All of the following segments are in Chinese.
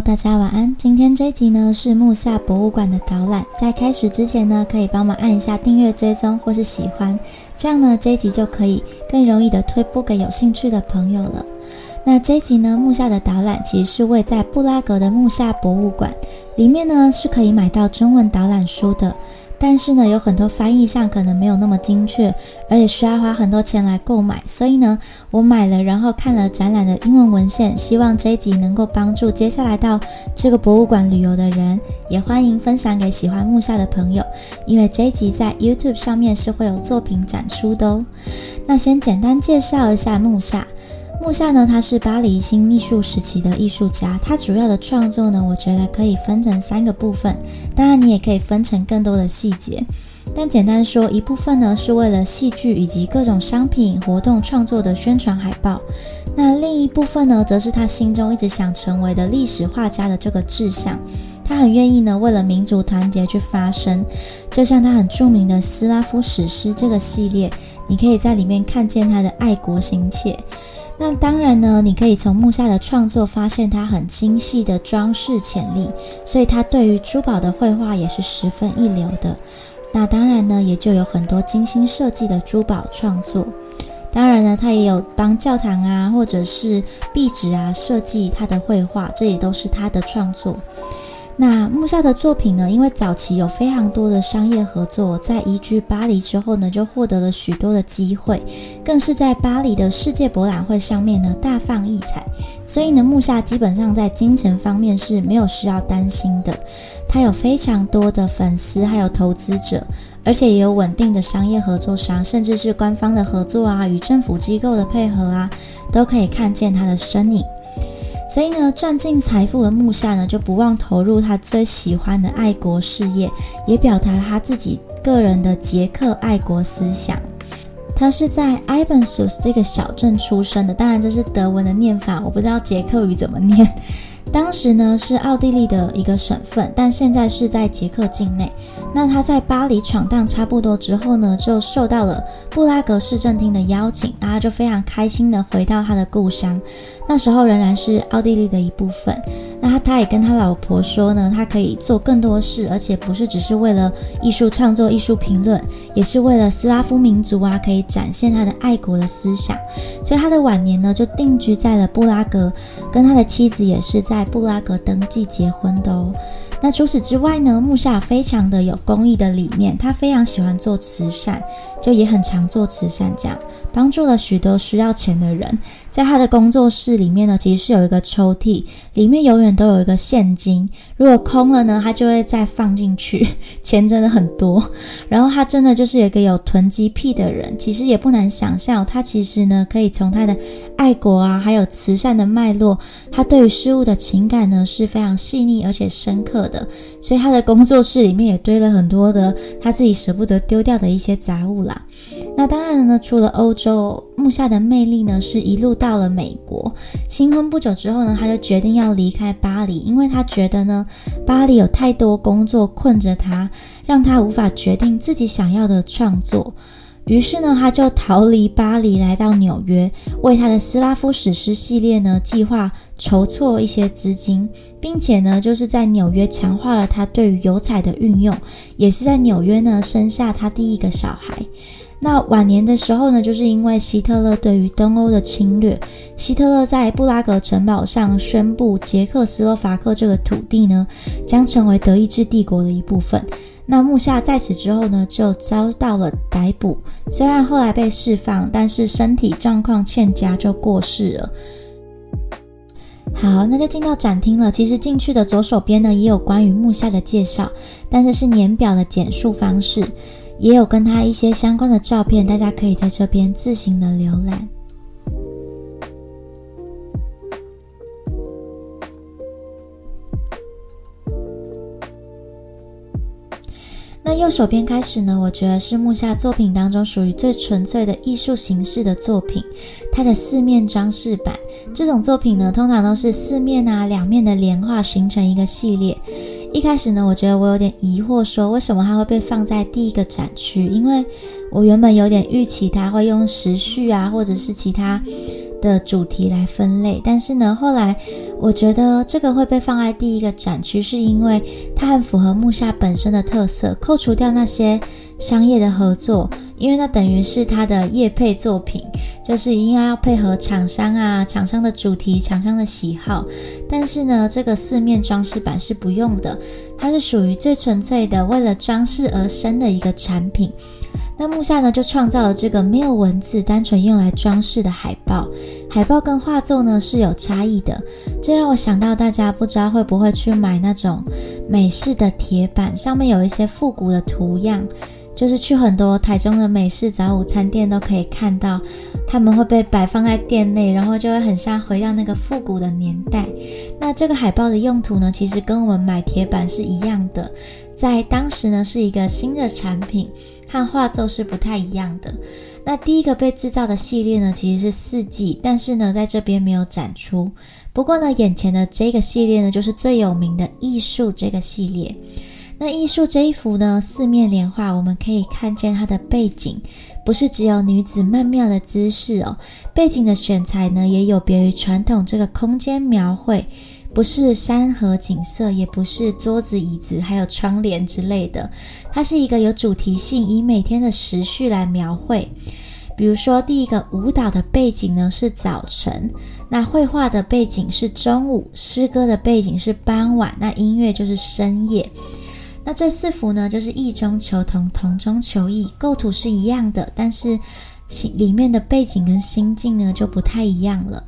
大家晚安。今天这集呢是木下博物馆的导览，在开始之前呢，可以帮忙按一下订阅、追踪或是喜欢，这样呢这一集就可以更容易的推播给有兴趣的朋友了。那这一集呢，木下的导览其实是位在布拉格的木下博物馆，里面呢是可以买到中文导览书的。但是呢，有很多翻译上可能没有那么精确，而且需要花很多钱来购买。所以呢，我买了，然后看了展览的英文文献，希望这一集能够帮助接下来到这个博物馆旅游的人，也欢迎分享给喜欢木下的朋友。因为这一集在 YouTube 上面是会有作品展出的哦。那先简单介绍一下木下。木下呢，他是巴黎新艺术时期的艺术家。他主要的创作呢，我觉得可以分成三个部分。当然，你也可以分成更多的细节。但简单说，一部分呢是为了戏剧以及各种商品活动创作的宣传海报。那另一部分呢，则是他心中一直想成为的历史画家的这个志向。他很愿意呢，为了民族团结去发声。就像他很著名的斯拉夫史诗这个系列，你可以在里面看见他的爱国心切。那当然呢，你可以从木下的创作发现他很精细的装饰潜力，所以他对于珠宝的绘画也是十分一流的。那当然呢，也就有很多精心设计的珠宝创作。当然呢，他也有帮教堂啊，或者是壁纸啊设计他的绘画，这也都是他的创作。那木下的作品呢？因为早期有非常多的商业合作，在移居巴黎之后呢，就获得了许多的机会，更是在巴黎的世界博览会上面呢大放异彩。所以呢，木下基本上在金钱方面是没有需要担心的。他有非常多的粉丝，还有投资者，而且也有稳定的商业合作商，甚至是官方的合作啊，与政府机构的配合啊，都可以看见他的身影。所以呢，赚尽财富的穆夏呢，就不忘投入他最喜欢的爱国事业，也表达他自己个人的捷克爱国思想。他是在 i v a n s u s 这个小镇出生的，当然这是德文的念法，我不知道捷克语怎么念。当时呢是奥地利的一个省份，但现在是在捷克境内。那他在巴黎闯荡差不多之后呢，就受到了布拉格市政厅的邀请，然后就非常开心的回到他的故乡。那时候仍然是奥地利的一部分。那他他也跟他老婆说呢，他可以做更多事，而且不是只是为了艺术创作、艺术评论，也是为了斯拉夫民族啊，可以展现他的爱国的思想。所以他的晚年呢，就定居在了布拉格，跟他的妻子也是在。布拉格登记结婚的哦。那除此之外呢，木下非常的有公益的理念，他非常喜欢做慈善，就也很常做慈善，这样帮助了许多需要钱的人。在他的工作室里面呢，其实是有一个抽屉，里面永远都有一个现金，如果空了呢，他就会再放进去，钱真的很多。然后他真的就是有一个有囤积癖的人，其实也不难想象，他其实呢可以从他的爱国啊，还有慈善的脉络，他对于事物的情感呢是非常细腻而且深刻的。所以他的工作室里面也堆了很多的他自己舍不得丢掉的一些杂物啦。那当然呢，除了欧洲，木下的魅力呢是一路到了美国。新婚不久之后呢，他就决定要离开巴黎，因为他觉得呢，巴黎有太多工作困着他，让他无法决定自己想要的创作。于是呢，他就逃离巴黎，来到纽约，为他的斯拉夫史诗系列呢计划筹措一些资金，并且呢，就是在纽约强化了他对于油彩的运用，也是在纽约呢生下他第一个小孩。那晚年的时候呢，就是因为希特勒对于东欧的侵略，希特勒在布拉格城堡上宣布，捷克斯洛伐克这个土地呢将成为德意志帝国的一部分。那木下在此之后呢，就遭到了逮捕。虽然后来被释放，但是身体状况欠佳，就过世了。好，那就进到展厅了。其实进去的左手边呢，也有关于木下的介绍，但是是年表的简述方式，也有跟他一些相关的照片，大家可以在这边自行的浏览。那右手边开始呢？我觉得是木下作品当中属于最纯粹的艺术形式的作品。它的四面装饰板这种作品呢，通常都是四面啊两面的连画形成一个系列。一开始呢，我觉得我有点疑惑，说为什么它会被放在第一个展区？因为我原本有点预期它会用时序啊，或者是其他。的主题来分类，但是呢，后来我觉得这个会被放在第一个展区，是因为它很符合木下本身的特色，扣除掉那些商业的合作，因为那等于是它的业配作品，就是应该要配合厂商啊，厂商的主题、厂商的喜好。但是呢，这个四面装饰板是不用的，它是属于最纯粹的为了装饰而生的一个产品。那木下呢，就创造了这个没有文字、单纯用来装饰的海报。海报跟画作呢是有差异的，这让我想到大家不知道会不会去买那种美式的铁板，上面有一些复古的图样，就是去很多台中的美式早午餐店都可以看到，他们会被摆放在店内，然后就会很像回到那个复古的年代。那这个海报的用途呢，其实跟我们买铁板是一样的，在当时呢是一个新的产品。和画作是不太一样的。那第一个被制造的系列呢，其实是四季，但是呢，在这边没有展出。不过呢，眼前的这个系列呢，就是最有名的艺术这个系列。那艺术这一幅呢，四面连画，我们可以看见它的背景，不是只有女子曼妙的姿势哦，背景的选材呢，也有别于传统这个空间描绘。不是山河景色，也不是桌子椅子，还有窗帘之类的。它是一个有主题性，以每天的时序来描绘。比如说，第一个舞蹈的背景呢是早晨，那绘画的背景是中午，诗歌的背景是傍晚，那音乐就是深夜。那这四幅呢，就是异中求同，同中求异，构图是一样的，但是里面的背景跟心境呢就不太一样了。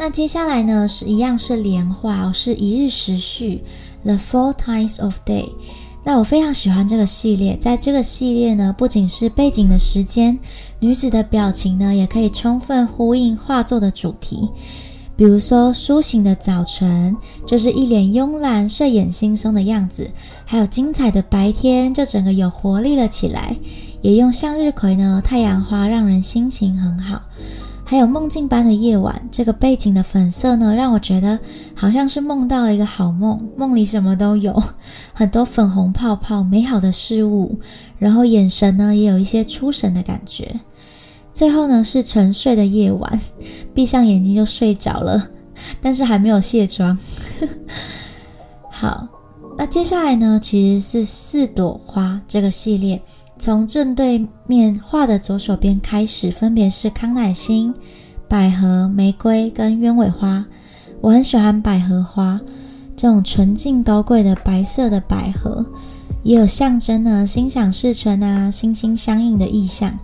那接下来呢，是一样是连画哦，是一日时序，The Four Times of Day。那我非常喜欢这个系列，在这个系列呢，不仅是背景的时间，女子的表情呢，也可以充分呼应画作的主题。比如说，苏醒的早晨就是一脸慵懒、睡眼惺忪的样子，还有精彩的白天，就整个有活力了起来。也用向日葵呢，太阳花让人心情很好。还有梦境般的夜晚，这个背景的粉色呢，让我觉得好像是梦到了一个好梦，梦里什么都有，很多粉红泡泡，美好的事物，然后眼神呢也有一些出神的感觉。最后呢是沉睡的夜晚，闭上眼睛就睡着了，但是还没有卸妆。好，那接下来呢其实是四朵花这个系列。从正对面画的左手边开始，分别是康乃馨、百合、玫瑰跟鸢尾花。我很喜欢百合花，这种纯净高贵的白色的百合，也有象征呢心想事成啊、心心相印的意象。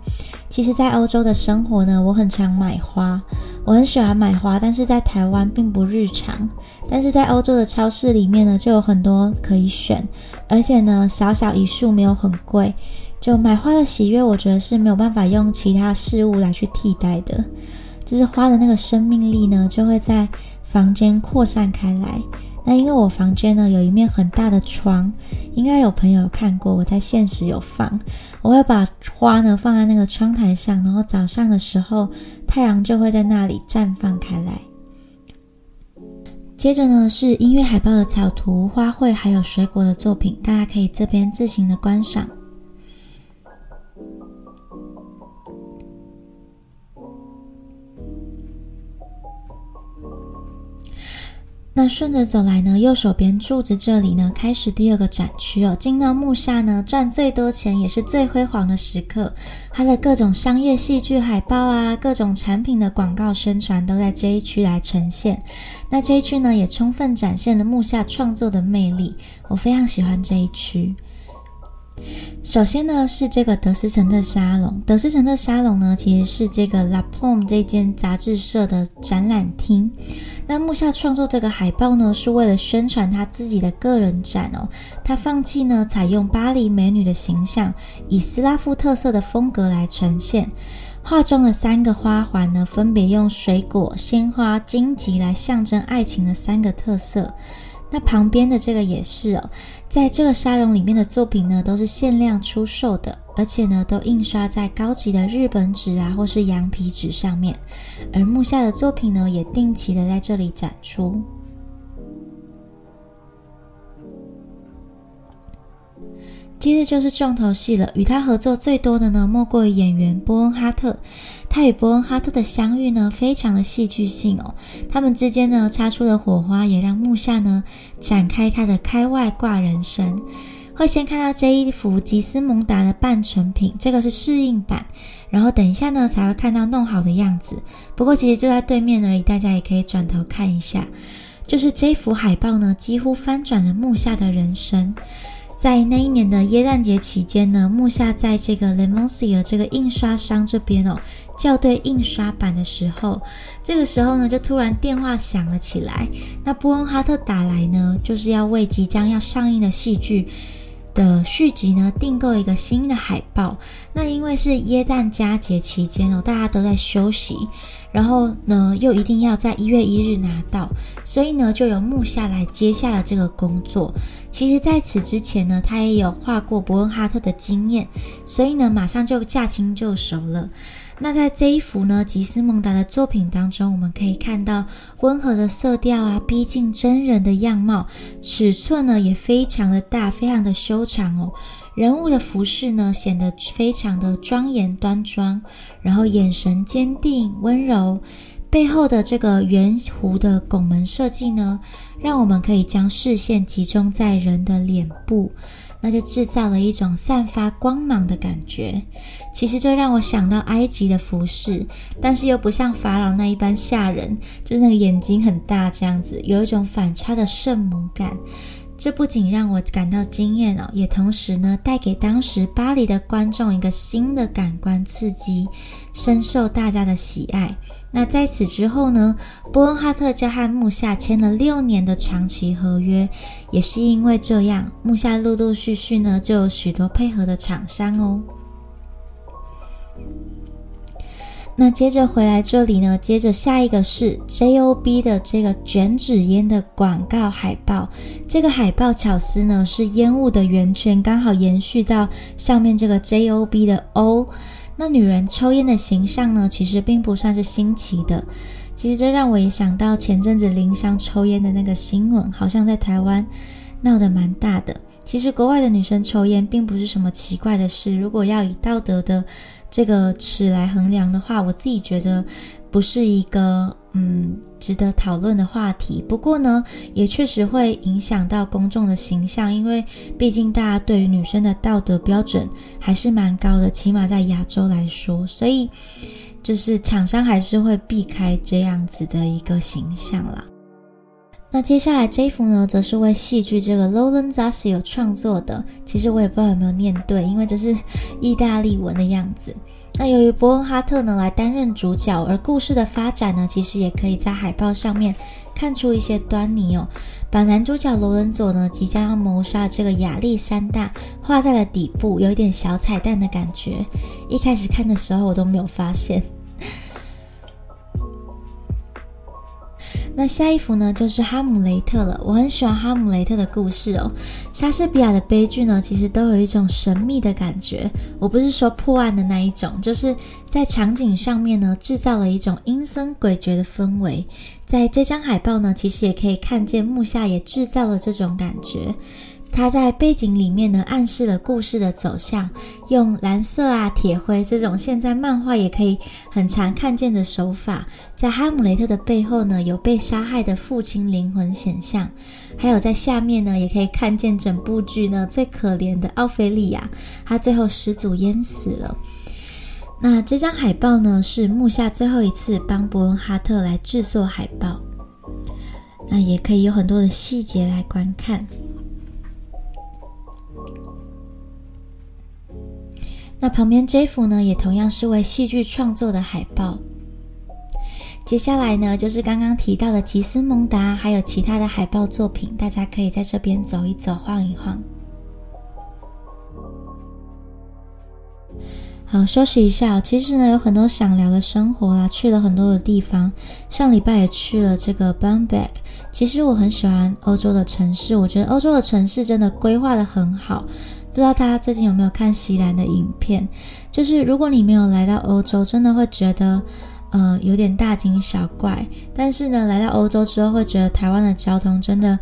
其实，在欧洲的生活呢，我很常买花，我很喜欢买花，但是在台湾并不日常。但是在欧洲的超市里面呢，就有很多可以选，而且呢，小小一束没有很贵。就买花的喜悦，我觉得是没有办法用其他事物来去替代的。就是花的那个生命力呢，就会在房间扩散开来。那因为我房间呢有一面很大的窗，应该有朋友看过，我在现实有放。我会把花呢放在那个窗台上，然后早上的时候太阳就会在那里绽放开来。接着呢是音乐海报的草图、花卉还有水果的作品，大家可以这边自行的观赏。那顺着走来呢，右手边柱子这里呢，开始第二个展区哦。进到木下呢，赚最多钱也是最辉煌的时刻。它的各种商业戏剧海报啊，各种产品的广告宣传都在这一区来呈现。那这一区呢，也充分展现了木下创作的魅力。我非常喜欢这一区。首先呢，是这个德斯城的沙龙。德斯城的沙龙呢，其实是这个 La p o m 这间杂志社的展览厅。那木下创作这个海报呢，是为了宣传他自己的个人展哦。他放弃呢，采用巴黎美女的形象，以斯拉夫特色的风格来呈现。画中的三个花环呢，分别用水果、鲜花、荆棘来象征爱情的三个特色。那旁边的这个也是哦，在这个沙龙里面的作品呢，都是限量出售的，而且呢，都印刷在高级的日本纸啊，或是羊皮纸上面。而木下的作品呢，也定期的在这里展出。接着就是重头戏了，与他合作最多的呢，莫过于演员波恩哈特。他与伯恩哈特的相遇呢，非常的戏剧性哦。他们之间呢，擦出的火花也让木下呢展开他的开外挂人生。会先看到这一幅吉斯蒙达的半成品，这个是适应版。然后等一下呢，才会看到弄好的样子。不过其实就在对面而已，大家也可以转头看一下。就是这幅海报呢，几乎翻转了木下的人生。在那一年的耶诞节期间呢，木下在这个 Lemonsier 这个印刷商这边哦，校对印刷版的时候，这个时候呢，就突然电话响了起来。那布恩哈特打来呢，就是要为即将要上映的戏剧。的续集呢，订购一个新的海报。那因为是耶诞佳节期间哦，大家都在休息，然后呢又一定要在一月一日拿到，所以呢就由木下来接下了这个工作。其实在此之前呢，他也有画过伯恩哈特的经验，所以呢马上就驾轻就熟了。那在这一幅呢吉斯蒙达的作品当中，我们可以看到温和的色调啊，逼近真人的样貌，尺寸呢也非常的大，非常的修长哦。人物的服饰呢显得非常的庄严端庄，然后眼神坚定温柔，背后的这个圆弧的拱门设计呢，让我们可以将视线集中在人的脸部。那就制造了一种散发光芒的感觉，其实就让我想到埃及的服饰，但是又不像法老那一般吓人，就是那个眼睛很大这样子，有一种反差的圣母感。这不仅让我感到惊艳哦，也同时呢带给当时巴黎的观众一个新的感官刺激，深受大家的喜爱。那在此之后呢，波恩哈特就和木下签了六年的长期合约，也是因为这样，木下陆陆续续呢就有许多配合的厂商哦。那接着回来这里呢，接着下一个是 J O B 的这个卷纸烟的广告海报。这个海报巧思呢是烟雾的圆圈，刚好延续到上面这个 J O B 的 O。那女人抽烟的形象呢，其实并不算是新奇的。其实这让我也想到前阵子林香抽烟的那个新闻，好像在台湾闹得蛮大的。其实国外的女生抽烟并不是什么奇怪的事。如果要以道德的这个尺来衡量的话，我自己觉得不是一个嗯值得讨论的话题。不过呢，也确实会影响到公众的形象，因为毕竟大家对于女生的道德标准还是蛮高的，起码在亚洲来说，所以就是厂商还是会避开这样子的一个形象啦。那接下来这一幅呢，则是为戏剧这个 Lolan Zasio 创作的。其实我也不知道有没有念对，因为这是意大利文的样子。那由于伯恩哈特呢来担任主角，而故事的发展呢，其实也可以在海报上面看出一些端倪哦。把男主角罗伦佐呢即将要谋杀这个亚历山大画在了底部，有一点小彩蛋的感觉。一开始看的时候我都没有发现。那下一幅呢，就是哈姆雷特了。我很喜欢哈姆雷特的故事哦。莎士比亚的悲剧呢，其实都有一种神秘的感觉。我不是说破案的那一种，就是在场景上面呢，制造了一种阴森诡谲的氛围。在这张海报呢，其实也可以看见木下也制造了这种感觉。他在背景里面呢，暗示了故事的走向，用蓝色啊、铁灰这种现在漫画也可以很常看见的手法，在哈姆雷特的背后呢，有被杀害的父亲灵魂显像，还有在下面呢，也可以看见整部剧呢最可怜的奥菲利亚，他最后失足淹死了。那这张海报呢，是木下最后一次帮伯恩哈特来制作海报，那也可以有很多的细节来观看。旁边这幅呢，也同样是为戏剧创作的海报。接下来呢，就是刚刚提到的吉斯蒙达，还有其他的海报作品，大家可以在这边走一走，晃一晃。好，休息一下。其实呢，有很多想聊的生活啊，去了很多的地方。上礼拜也去了这个 Bamberg。其实我很喜欢欧洲的城市，我觉得欧洲的城市真的规划的很好。不知道大家最近有没有看西兰的影片？就是如果你没有来到欧洲，真的会觉得，呃，有点大惊小怪。但是呢，来到欧洲之后，会觉得台湾的交通真的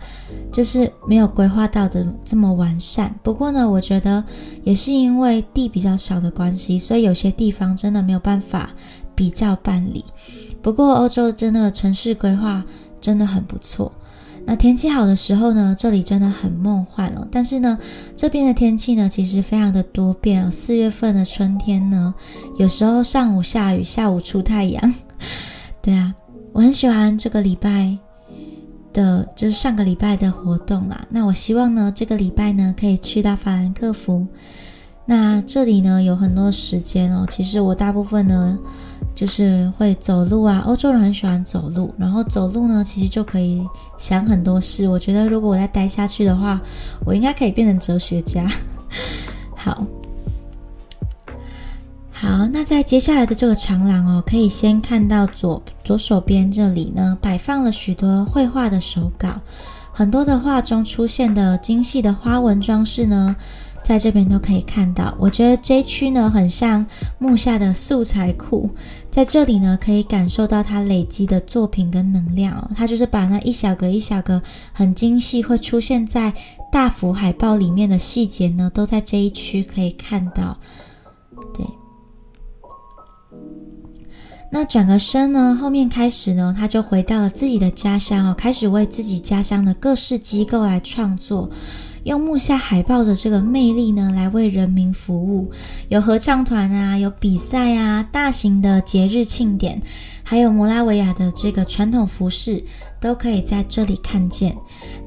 就是没有规划到的这么完善。不过呢，我觉得也是因为地比较小的关系，所以有些地方真的没有办法比较办理。不过欧洲真的城市规划真的很不错。那天气好的时候呢，这里真的很梦幻哦。但是呢，这边的天气呢，其实非常的多变哦。四月份的春天呢，有时候上午下雨，下午出太阳。对啊，我很喜欢这个礼拜的，就是上个礼拜的活动啦。那我希望呢，这个礼拜呢，可以去到法兰克福。那这里呢，有很多时间哦。其实我大部分呢。就是会走路啊，欧洲人很喜欢走路，然后走路呢，其实就可以想很多事。我觉得如果我再待下去的话，我应该可以变成哲学家。好，好，那在接下来的这个长廊哦，可以先看到左左手边这里呢，摆放了许多绘画的手稿，很多的画中出现的精细的花纹装饰呢。在这边都可以看到，我觉得这区呢很像木下的素材库，在这里呢可以感受到他累积的作品跟能量哦。他就是把那一小格一小格很精细，会出现在大幅海报里面的细节呢，都在这一区可以看到。对，那转个身呢，后面开始呢，他就回到了自己的家乡哦，开始为自己家乡的各式机构来创作。用木下海报的这个魅力呢，来为人民服务，有合唱团啊，有比赛啊，大型的节日庆典，还有摩拉维亚的这个传统服饰，都可以在这里看见。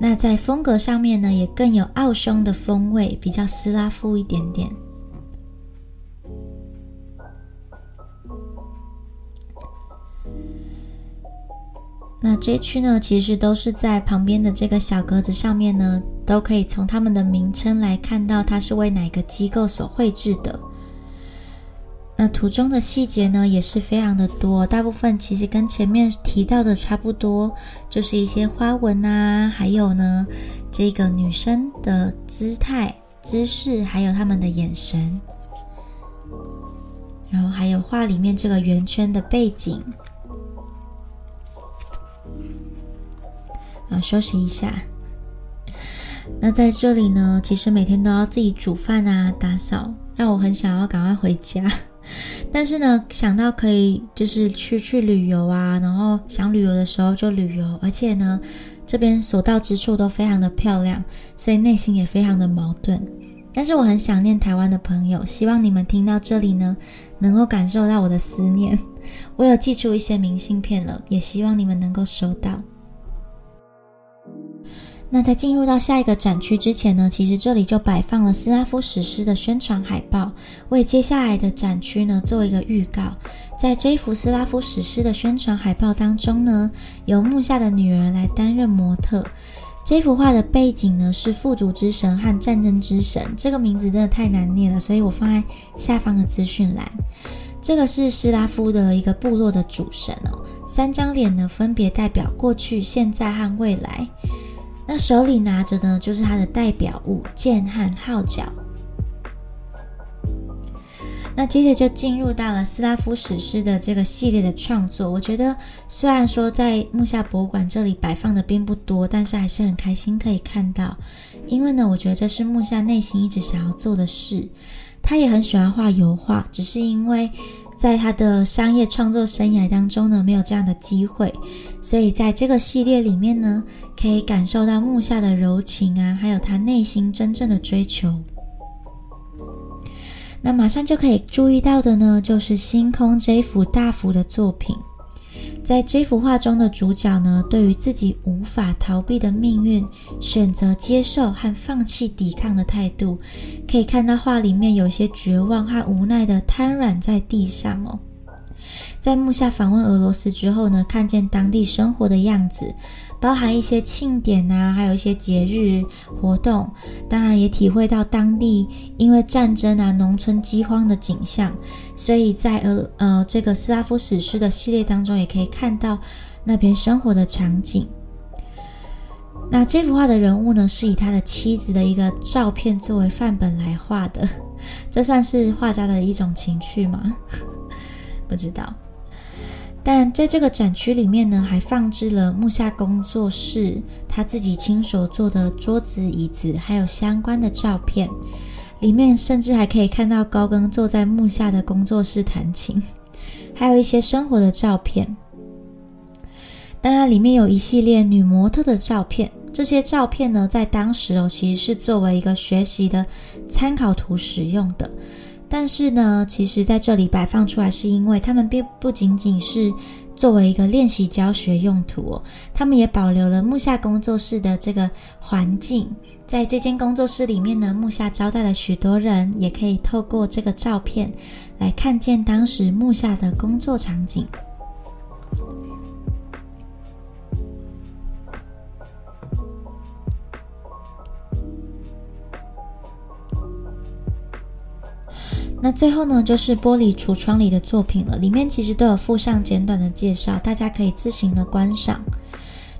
那在风格上面呢，也更有奥匈的风味，比较斯拉夫一点点。那这区呢，其实都是在旁边的这个小格子上面呢，都可以从他们的名称来看到它是为哪个机构所绘制的。那图中的细节呢，也是非常的多，大部分其实跟前面提到的差不多，就是一些花纹啊，还有呢，这个女生的姿态、姿势，还有他们的眼神，然后还有画里面这个圆圈的背景。啊，休息一下。那在这里呢，其实每天都要自己煮饭啊、打扫，让我很想要赶快回家。但是呢，想到可以就是去去旅游啊，然后想旅游的时候就旅游，而且呢，这边所到之处都非常的漂亮，所以内心也非常的矛盾。但是我很想念台湾的朋友，希望你们听到这里呢，能够感受到我的思念。我有寄出一些明信片了，也希望你们能够收到。那在进入到下一个展区之前呢，其实这里就摆放了斯拉夫史诗的宣传海报，为接下来的展区呢做一个预告。在这幅斯拉夫史诗的宣传海报当中呢，由木下的女儿来担任模特。这幅画的背景呢是富足之神和战争之神，这个名字真的太难念了，所以我放在下方的资讯栏。这个是斯拉夫的一个部落的主神哦，三张脸呢分别代表过去、现在和未来。那手里拿着呢，就是它的代表物剑和号角。那接着就进入到了斯拉夫史诗的这个系列的创作。我觉得虽然说在木下博物馆这里摆放的并不多，但是还是很开心可以看到，因为呢，我觉得这是木下内心一直想要做的事。他也很喜欢画油画，只是因为。在他的商业创作生涯当中呢，没有这样的机会，所以在这个系列里面呢，可以感受到木下的柔情啊，还有他内心真正的追求。那马上就可以注意到的呢，就是星空这一幅大幅的作品。在这幅画中的主角呢，对于自己无法逃避的命运，选择接受和放弃抵抗的态度，可以看到画里面有些绝望和无奈的瘫软在地上哦。在木下访问俄罗斯之后呢，看见当地生活的样子。包含一些庆典啊，还有一些节日活动，当然也体会到当地因为战争啊、农村饥荒的景象，所以在呃呃这个斯拉夫史诗的系列当中，也可以看到那边生活的场景。那这幅画的人物呢，是以他的妻子的一个照片作为范本来画的，这算是画家的一种情趣吗？不知道。但在这个展区里面呢，还放置了木下工作室他自己亲手做的桌子、椅子，还有相关的照片。里面甚至还可以看到高更坐在木下的工作室弹琴，还有一些生活的照片。当然，里面有一系列女模特的照片。这些照片呢，在当时哦，其实是作为一个学习的参考图使用的。但是呢，其实在这里摆放出来，是因为他们并不仅仅是作为一个练习教学用途哦，他们也保留了木下工作室的这个环境。在这间工作室里面呢，木下招待了许多人，也可以透过这个照片来看见当时木下的工作场景。那最后呢，就是玻璃橱窗里的作品了，里面其实都有附上简短的介绍，大家可以自行的观赏。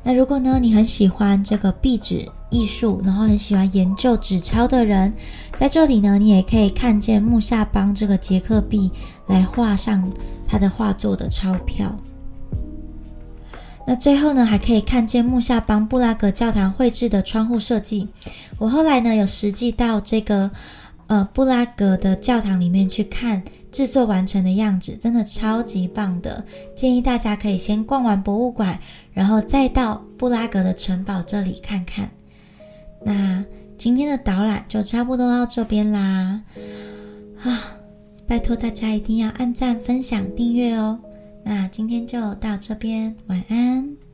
那如果呢，你很喜欢这个壁纸艺术，然后很喜欢研究纸钞的人，在这里呢，你也可以看见木下帮这个捷克币来画上他的画作的钞票。那最后呢，还可以看见木下帮布拉格教堂绘制的窗户设计。我后来呢，有实际到这个。呃，布拉格的教堂里面去看制作完成的样子，真的超级棒的。建议大家可以先逛完博物馆，然后再到布拉格的城堡这里看看。那今天的导览就差不多到这边啦。啊，拜托大家一定要按赞、分享、订阅哦。那今天就到这边，晚安。